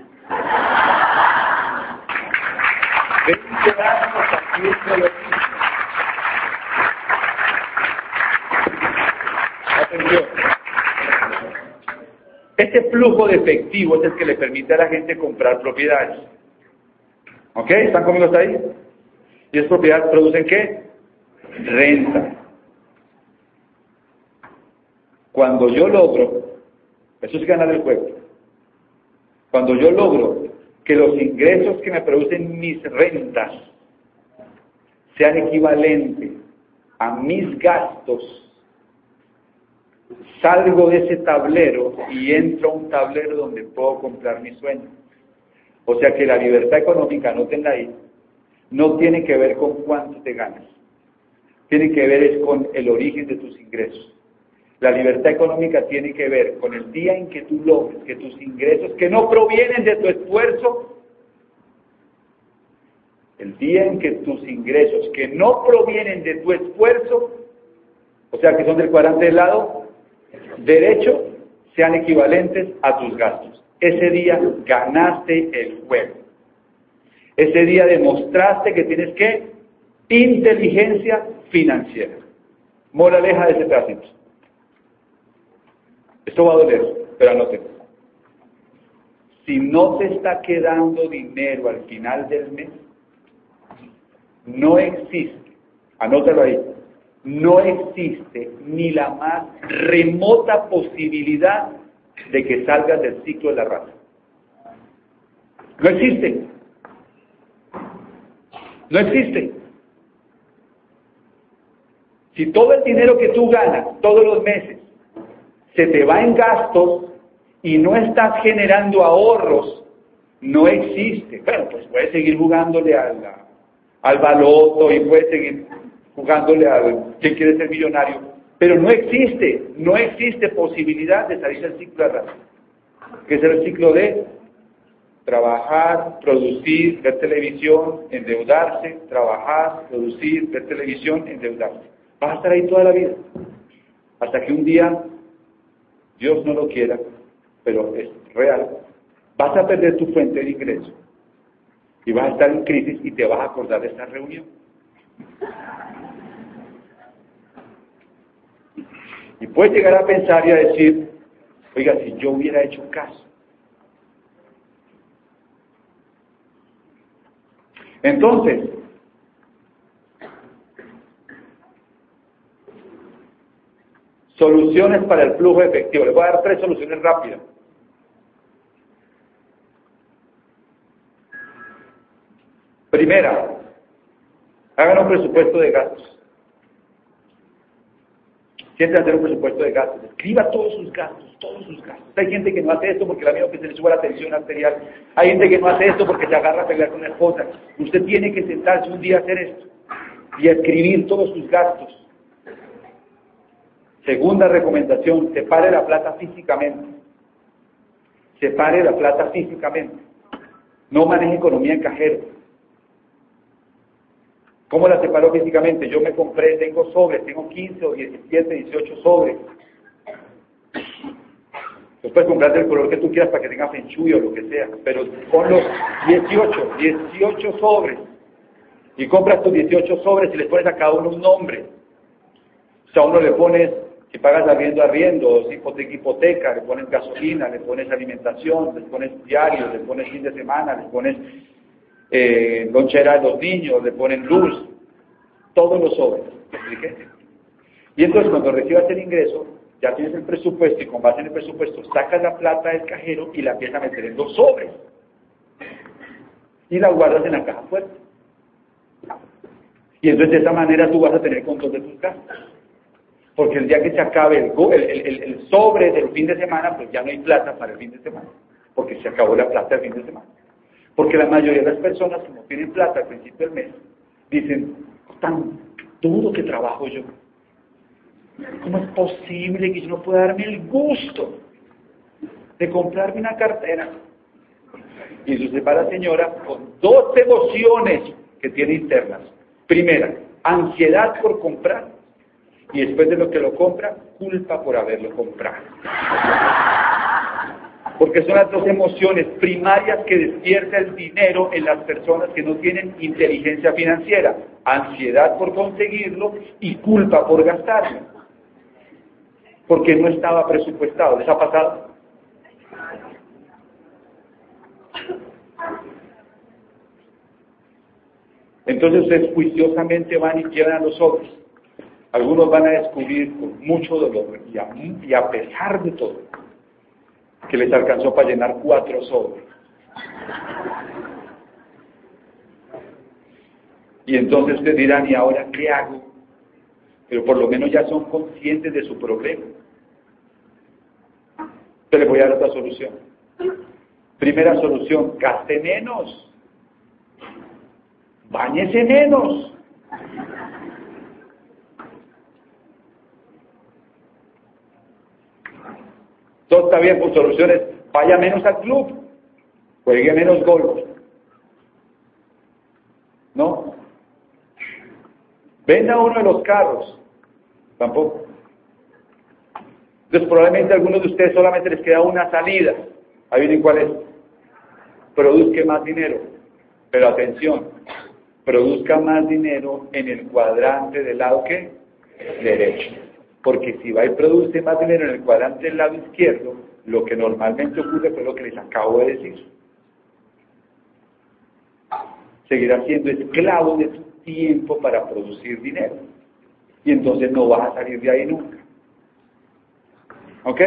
20 años haciendo lo mismo. Este flujo de efectivo es el que le permite a la gente comprar propiedades. ¿Ok? ¿Están conmigo hasta ahí? Y es propiedad, producen qué? Renta. Cuando yo logro, eso es ganar el juego, cuando yo logro que los ingresos que me producen mis rentas sean equivalentes a mis gastos, salgo de ese tablero y entro a un tablero donde puedo comprar mi sueño. O sea que la libertad económica, no tenga ahí, no tiene que ver con cuánto te ganas. Tiene que ver es con el origen de tus ingresos. La libertad económica tiene que ver con el día en que tú logres que tus ingresos, que no provienen de tu esfuerzo, el día en que tus ingresos, que no provienen de tu esfuerzo, o sea que son del cuadrante del lado derecho, sean equivalentes a tus gastos ese día ganaste el juego. Ese día demostraste que tienes que inteligencia financiera. Moraleja de ese pedacito. Esto va a doler, pero anoten. Si no te está quedando dinero al final del mes, no existe, anótalo ahí, no existe ni la más remota posibilidad de que salgas del ciclo de la raza. No existe. No existe. Si todo el dinero que tú ganas todos los meses se te va en gastos y no estás generando ahorros, no existe. Bueno, pues puedes seguir jugándole al, al baloto y puedes seguir jugándole a quien quiere ser millonario, pero no existe, no existe posibilidad de salir del ciclo de raza, que es el ciclo de trabajar, producir, ver televisión, endeudarse, trabajar, producir, ver televisión, endeudarse. Vas a estar ahí toda la vida, hasta que un día, Dios no lo quiera, pero es real, vas a perder tu fuente de ingreso y vas a estar en crisis y te vas a acordar de esta reunión. Y puedes llegar a pensar y a decir, oiga, si yo hubiera hecho caso. Entonces, soluciones para el flujo efectivo. Les voy a dar tres soluciones rápidas. Primera, hagan un presupuesto de gastos. Siempre hacer un presupuesto de gastos. Escriba todos sus gastos, todos sus gastos. Hay gente que no hace esto porque la miedo que se le suba la tensión arterial. Hay gente que no hace esto porque se agarra a pelear con la esposa. Usted tiene que sentarse un día a hacer esto y a escribir todos sus gastos. Segunda recomendación, separe la plata físicamente. Separe la plata físicamente. No maneje economía en cajero. ¿Cómo la separó físicamente? Yo me compré, tengo sobres, tengo 15 o 17, 18 sobres. Después puedes comprar del color que tú quieras para que tenga fenchuyo o lo que sea, pero pon los 18, 18 sobres. Y compras tus 18 sobres y le pones a cada uno un nombre. O sea, a uno le pones, si pagas arriendo, arriendo, si hipoteca, hipoteca, le pones gasolina, le pones alimentación, le pones diario, le pones fin de semana, le pones eh, lonchera de los niños, le ponen luz, todos los sobres. Y entonces cuando recibas el ingreso, ya tienes el presupuesto y con base en el presupuesto sacas la plata del cajero y la empiezas a meter en dos sobres. Y la guardas en la caja fuerte. Y entonces de esa manera tú vas a tener control de tus gastos. Porque el día que se acabe el, el, sobre del fin de semana, pues ya no hay plata para el fin de semana. Porque se acabó la plata del fin de semana. Porque la mayoría de las personas que no tienen plata al principio del mes, dicen, tan duro que trabajo yo. ¿Cómo es posible que yo no pueda darme el gusto de comprarme una cartera? Y eso se para la señora con dos emociones que tiene internas. Primera, ansiedad por comprar. Y después de lo que lo compra, culpa por haberlo comprado porque son las dos emociones primarias que despierta el dinero en las personas que no tienen inteligencia financiera, ansiedad por conseguirlo y culpa por gastarlo, porque no estaba presupuestado. ¿Les ha pasado? Entonces ustedes juiciosamente van y llevan a los otros. Algunos van a descubrir con mucho dolor y a pesar de todo, que les alcanzó para llenar cuatro sobres. Y entonces ustedes dirán, ¿y ahora qué hago? Pero por lo menos ya son conscientes de su problema. Entonces les voy a dar otra solución. Primera solución, gaste menos. Báñese menos. Todo está bien, pues soluciones, vaya menos al club, juegue menos golf. ¿No? Venda uno de los carros, tampoco. Entonces probablemente a algunos de ustedes solamente les queda una salida. Ahí vienen cuál es. Produzca más dinero. Pero atención, produzca más dinero en el cuadrante del lado que derecho. Porque si va y produce más dinero en el cuadrante del lado izquierdo, lo que normalmente ocurre fue lo que les acabo de decir. Seguirás siendo esclavo de tu tiempo para producir dinero. Y entonces no vas a salir de ahí nunca. ¿Ok?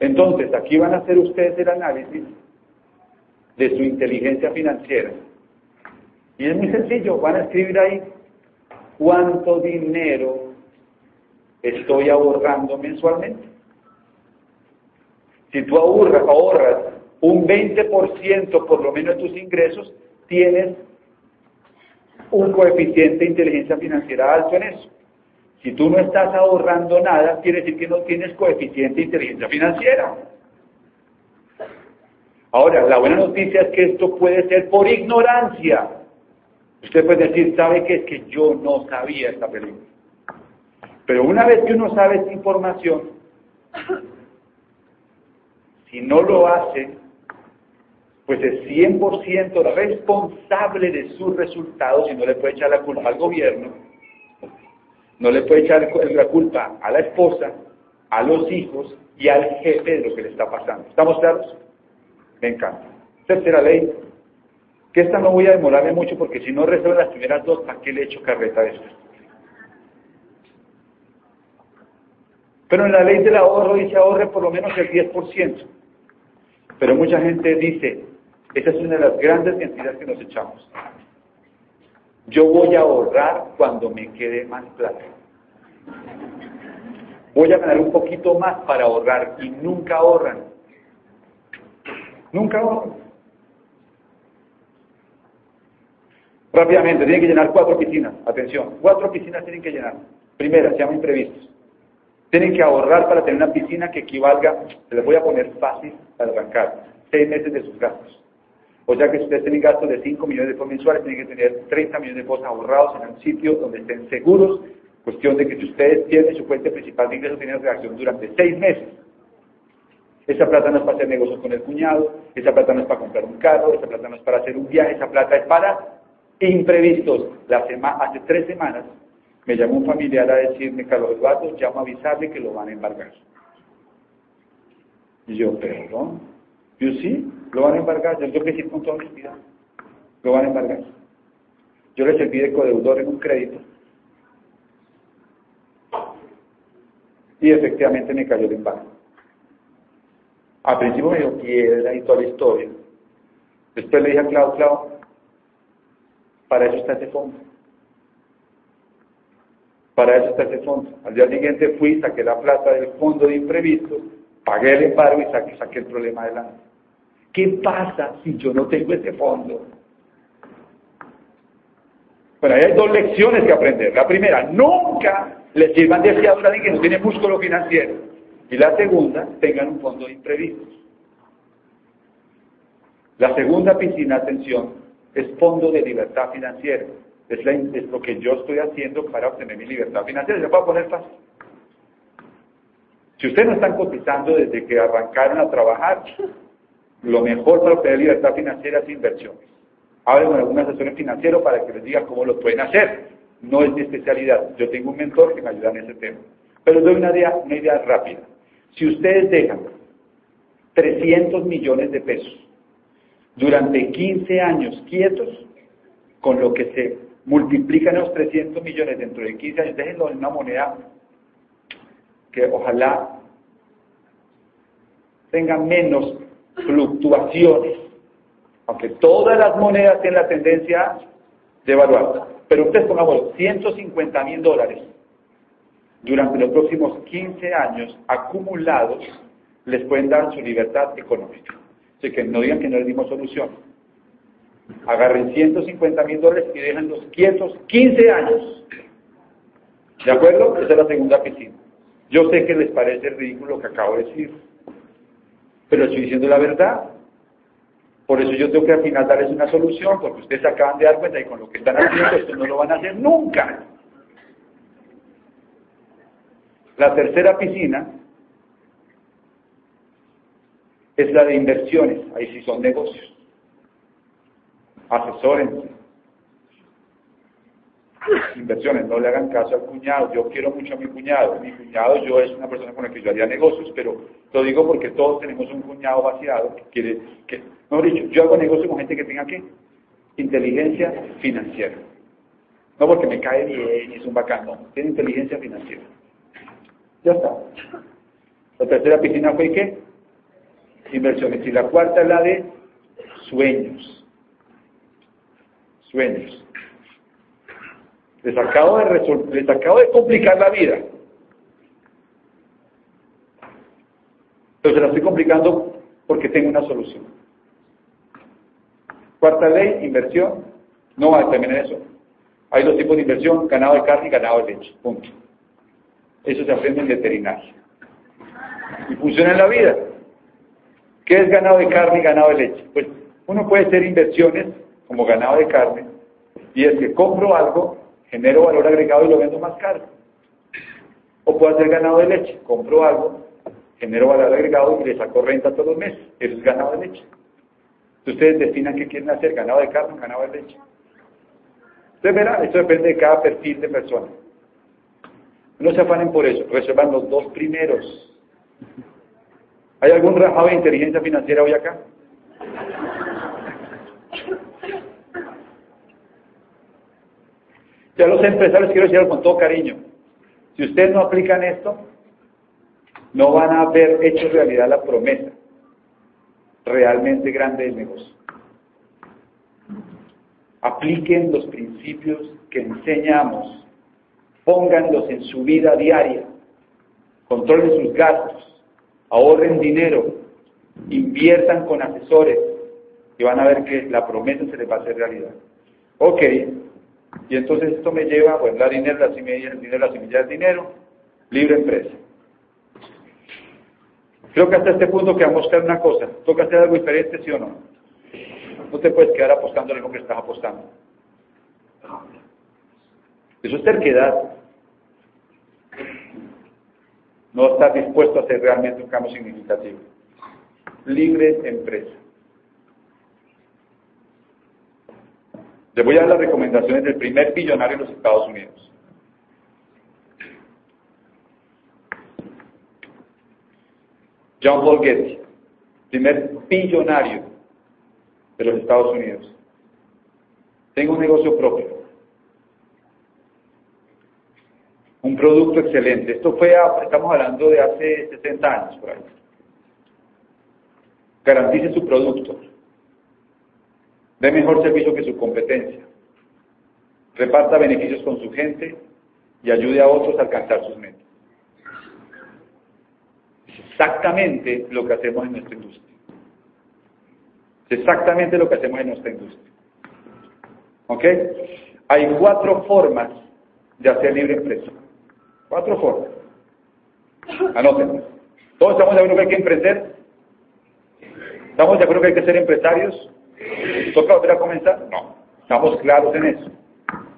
Entonces, aquí van a hacer ustedes el análisis de su inteligencia financiera. Y es muy sencillo, van a escribir ahí cuánto dinero estoy ahorrando mensualmente. Si tú ahorras, ahorras un 20% por lo menos de tus ingresos, tienes un coeficiente de inteligencia financiera alto en eso. Si tú no estás ahorrando nada, quiere decir que no tienes coeficiente de inteligencia financiera. Ahora, la buena noticia es que esto puede ser por ignorancia. Usted puede decir, ¿sabe qué? Es que yo no sabía esta película. Pero una vez que uno sabe esta información, si no lo hace, pues es 100% responsable de sus resultados y no le puede echar la culpa al gobierno, no le puede echar la culpa a la esposa, a los hijos y al jefe de lo que le está pasando. ¿Estamos claros? Me encanta. Tercera ley, que esta no voy a demorarme mucho porque si no resuelvo las primeras dos, ¿para qué le echo carreta de esto? Pero en la ley del ahorro dice ahorre por lo menos el 10%. Pero mucha gente dice, esa es una de las grandes mentiras que nos echamos. Yo voy a ahorrar cuando me quede más plata. Voy a ganar un poquito más para ahorrar y nunca ahorran. Nunca ahorran. Rápidamente, tienen que llenar cuatro piscinas. Atención, cuatro piscinas tienen que llenar. Primera, se llama imprevistos. Tienen que ahorrar para tener una piscina que equivalga, se les voy a poner fácil para arrancar, seis meses de sus gastos. O sea que si ustedes tienen gastos de 5 millones de pesos mensuales, tienen que tener 30 millones de pesos ahorrados en un sitio donde estén seguros. Cuestión de que si ustedes tienen su fuente principal de ingresos, tienen reacción durante seis meses. Esa plata no es para hacer negocios con el cuñado, esa plata no es para comprar un carro, esa plata no es para hacer un viaje, esa plata es para imprevistos. La hace tres semanas me llamó un familiar a decirme, Carlos Eduardo, llamo a avisarle que lo van a embargar. Y yo, perdón. Yo sí, lo van a embargar. Yo tengo que decir con toda honestidad. Lo van a embargar. Yo le serví de codeudor en un crédito. Y efectivamente me cayó el embargo. Al principio me dio piedra y toda la historia. Después le dije a Clau, Clau, para eso está ese fondo. Para eso está ese fondo. Al día siguiente fui, saqué la plata del fondo de imprevisto, pagué el embargo y saqué, el problema adelante. ¿Qué pasa si yo no tengo ese fondo? Bueno, hay dos lecciones que aprender. La primera, nunca le sirvan de fiador a alguien que no tiene músculo financiero. Y la segunda, tengan un fondo de imprevistos. La segunda piscina, atención, es fondo de libertad financiera. Es, lo que yo estoy haciendo para obtener mi libertad financiera. Se puedo poner fácil. Si ustedes no están cotizando desde que arrancaron a trabajar, lo mejor para obtener libertad financiera es inversión. Hablen con algún asesor financiero para que les diga cómo lo pueden hacer. No es mi especialidad. Yo tengo un mentor que me ayuda en ese tema. Pero doy una idea, una idea rápida. Si ustedes dejan 300 millones de pesos durante 15 años quietos, con lo que se multiplican esos 300 millones dentro de 15 años, déjenlo en una moneda que ojalá tenga menos fluctuaciones, aunque todas las monedas tienen la tendencia de evaluar. Pero ustedes pongamos 150 mil dólares durante los próximos 15 años acumulados les pueden dar su libertad económica. Así que no digan que no les dimos solución. Agarren 150 mil dólares y déjenlos quietos 15 años. ¿De acuerdo? Esa es la segunda piscina. Yo sé que les parece ridículo lo que acabo de decir, pero estoy diciendo la verdad. Por eso yo tengo que al final darles una solución, porque ustedes acaban de dar cuenta y con lo que están haciendo esto no lo van a hacer nunca. La tercera piscina es la de inversiones, ahí sí son negocios asesórense. Inversiones, no le hagan caso al cuñado. Yo quiero mucho a mi cuñado. Mi cuñado, yo es una persona con la que yo haría negocios, pero lo digo porque todos tenemos un cuñado vaciado que quiere, que, mejor dicho, yo hago negocios con gente que tenga qué? Inteligencia financiera. No porque me cae bien y es un bacán, no. Tiene inteligencia financiera. Ya está. La tercera piscina fue qué? Inversiones. Y la cuarta es la de sueños. Sueños. Les acabo de, les acabo de complicar la vida. Pero se la estoy complicando porque tengo una solución. Cuarta ley, inversión. No va a determinar eso. Hay dos tipos de inversión, ganado de carne y ganado de leche. Punto. Eso se aprende en veterinaria. Y funciona en la vida. ¿Qué es ganado de carne y ganado de leche? Pues uno puede hacer inversiones como ganado de carne y es que compro algo, genero valor agregado y lo vendo más caro. O puedo hacer ganado de leche, compro algo, genero valor agregado y le saco renta todos los meses. Eso es ganado de leche. Ustedes definan qué quieren hacer, ganado de carne o ganado de leche. Ustedes verán, eso depende de cada perfil de persona. No se afanen por eso, reservan los dos primeros. ¿Hay algún rajado de inteligencia financiera hoy acá? Ya los empresarios quiero decirlo con todo cariño. Si ustedes no aplican esto, no van a ver hecho realidad la promesa realmente grande del negocio. Apliquen los principios que enseñamos, pónganlos en su vida diaria, controlen sus gastos, ahorren dinero, inviertan con asesores y van a ver que la promesa se les va a hacer realidad. Ok, y entonces esto me lleva, bueno, la dinero, la semilla, el dinero, la semilla del dinero, libre empresa. Creo que hasta este punto que hacer una cosa, toca hacer algo diferente, ¿sí o no? No te puedes quedar apostando lo que estás apostando. Eso es terquedad. No estás dispuesto a hacer realmente un cambio significativo. Libre empresa. Le voy a dar las recomendaciones del primer billonario en los Estados Unidos. John Paul Getty, primer billonario de los Estados Unidos. Tengo un negocio propio. Un producto excelente. Esto fue, estamos hablando de hace 60 años por ahí. Garantice su producto dé mejor servicio que su competencia, reparta beneficios con su gente y ayude a otros a alcanzar sus metas. Es exactamente lo que hacemos en nuestra industria. Es exactamente lo que hacemos en nuestra industria. ¿Ok? Hay cuatro formas de hacer libre empresa. Cuatro formas. Anótenlas. ¿Todos estamos de acuerdo que hay que emprender? ¿Estamos de acuerdo que hay que ser empresarios? ¿Toca volver a comenzar? No. Estamos claros en eso.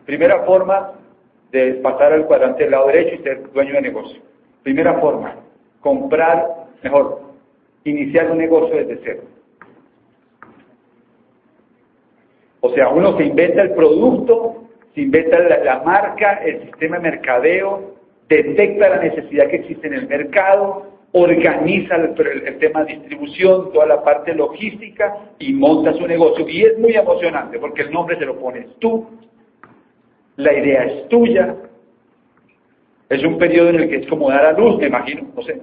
Primera forma de pasar al cuadrante del lado derecho y ser dueño de negocio. Primera forma, comprar, mejor, iniciar un negocio desde cero. O sea, uno se inventa el producto, se inventa la, la marca, el sistema de mercadeo, detecta la necesidad que existe en el mercado, organiza el, tema de distribución, toda la parte logística y monta su negocio. Y es muy emocionante porque el nombre se lo pones tú, la idea es tuya. Es un periodo en el que es como dar a luz, me imagino, no sé.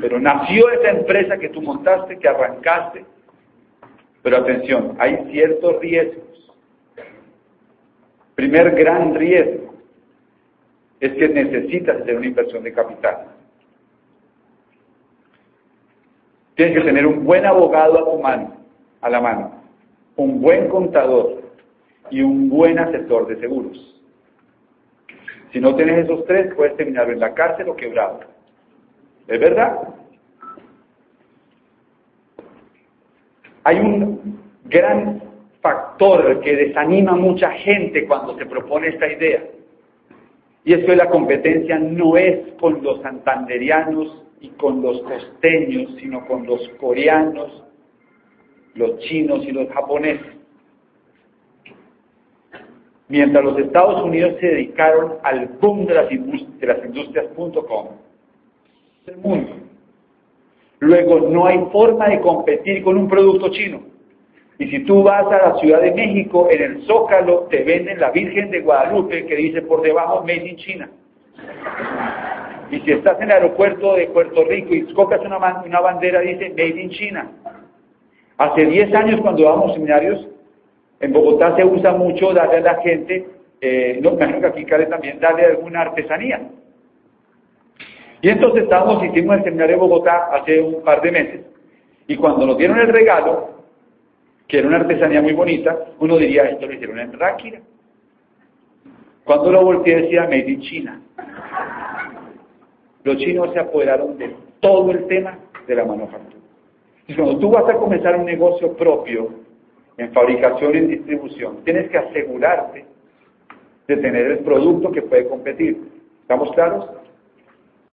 Pero nació esa empresa que tú montaste, que arrancaste. Pero atención, hay ciertos riesgos. Primer gran riesgo es que necesitas hacer una inversión de capital. Tienes que tener un buen abogado a tu mano, a la mano, un buen contador y un buen asesor de seguros. Si no tienes esos tres, puedes terminar en la cárcel o quebrado. ¿Es verdad? Hay un gran factor que desanima a mucha gente cuando se propone esta idea. Y es que la competencia no es con los santanderianos y con los costeños, sino con los coreanos, los chinos y los japoneses. Mientras los Estados Unidos se dedicaron al boom de las, industrias, de las el mundo. Luego, no hay forma de competir con un producto chino. Y si tú vas a la Ciudad de México, en el Zócalo te venden la Virgen de Guadalupe que dice por debajo Made in China. Y si estás en el aeropuerto de Puerto Rico y escoges una, una bandera, dice Made in China. Hace 10 años cuando dábamos seminarios, en Bogotá se usa mucho darle a la gente, eh, no, imagino que aquí cabe también, darle alguna artesanía. Y entonces estábamos, hicimos el seminario de Bogotá hace un par de meses, y cuando nos dieron el regalo, que era una artesanía muy bonita, uno diría, esto lo hicieron en Ráquira. Cuando lo volteé decía Made in China. Los chinos se apoderaron de todo el tema de la manufactura. Y cuando tú vas a comenzar un negocio propio en fabricación y en distribución, tienes que asegurarte de tener el producto que puede competir. ¿Estamos claros?